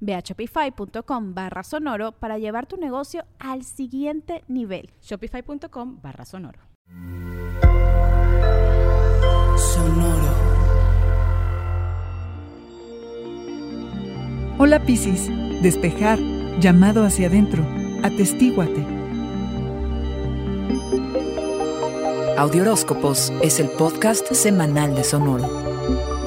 Ve a shopify.com barra sonoro para llevar tu negocio al siguiente nivel. Shopify.com barra sonoro. Sonoro. Hola Piscis, despejar, llamado hacia adentro, atestíguate. Audioróscopos es el podcast semanal de Sonoro.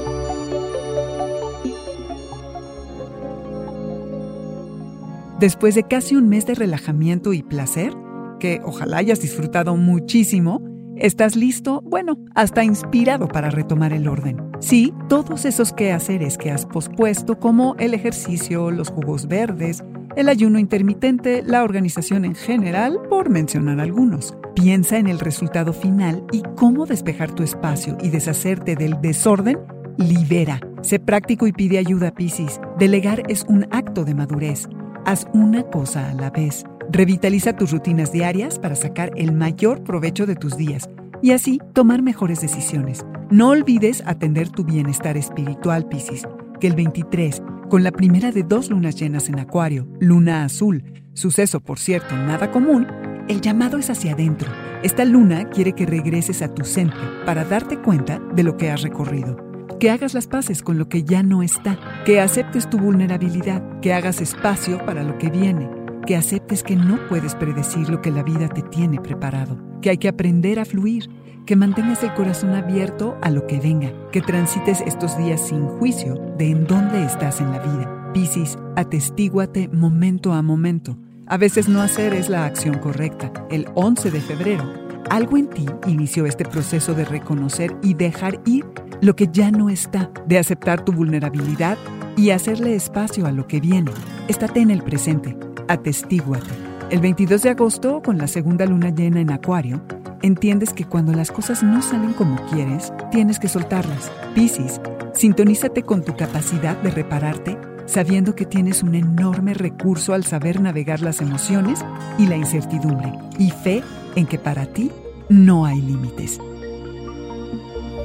Después de casi un mes de relajamiento y placer, que ojalá hayas disfrutado muchísimo, estás listo, bueno, hasta inspirado para retomar el orden. Sí, todos esos quehaceres que has pospuesto, como el ejercicio, los jugos verdes, el ayuno intermitente, la organización en general, por mencionar algunos. Piensa en el resultado final y cómo despejar tu espacio y deshacerte del desorden libera. Sé práctico y pide ayuda, Piscis. Delegar es un acto de madurez. Haz una cosa a la vez. Revitaliza tus rutinas diarias para sacar el mayor provecho de tus días y así tomar mejores decisiones. No olvides atender tu bienestar espiritual, Piscis, que el 23, con la primera de dos lunas llenas en Acuario, luna azul, suceso por cierto nada común, el llamado es hacia adentro. Esta luna quiere que regreses a tu centro para darte cuenta de lo que has recorrido que hagas las paces con lo que ya no está, que aceptes tu vulnerabilidad, que hagas espacio para lo que viene, que aceptes que no puedes predecir lo que la vida te tiene preparado, que hay que aprender a fluir, que mantengas el corazón abierto a lo que venga, que transites estos días sin juicio de en dónde estás en la vida. Piscis, atestíguate momento a momento. A veces no hacer es la acción correcta. El 11 de febrero, algo en ti inició este proceso de reconocer y dejar ir lo que ya no está, de aceptar tu vulnerabilidad y hacerle espacio a lo que viene. Estate en el presente, atestíguate. El 22 de agosto, con la segunda luna llena en Acuario, entiendes que cuando las cosas no salen como quieres, tienes que soltarlas. Piscis, sintonízate con tu capacidad de repararte, sabiendo que tienes un enorme recurso al saber navegar las emociones y la incertidumbre, y fe en que para ti no hay límites.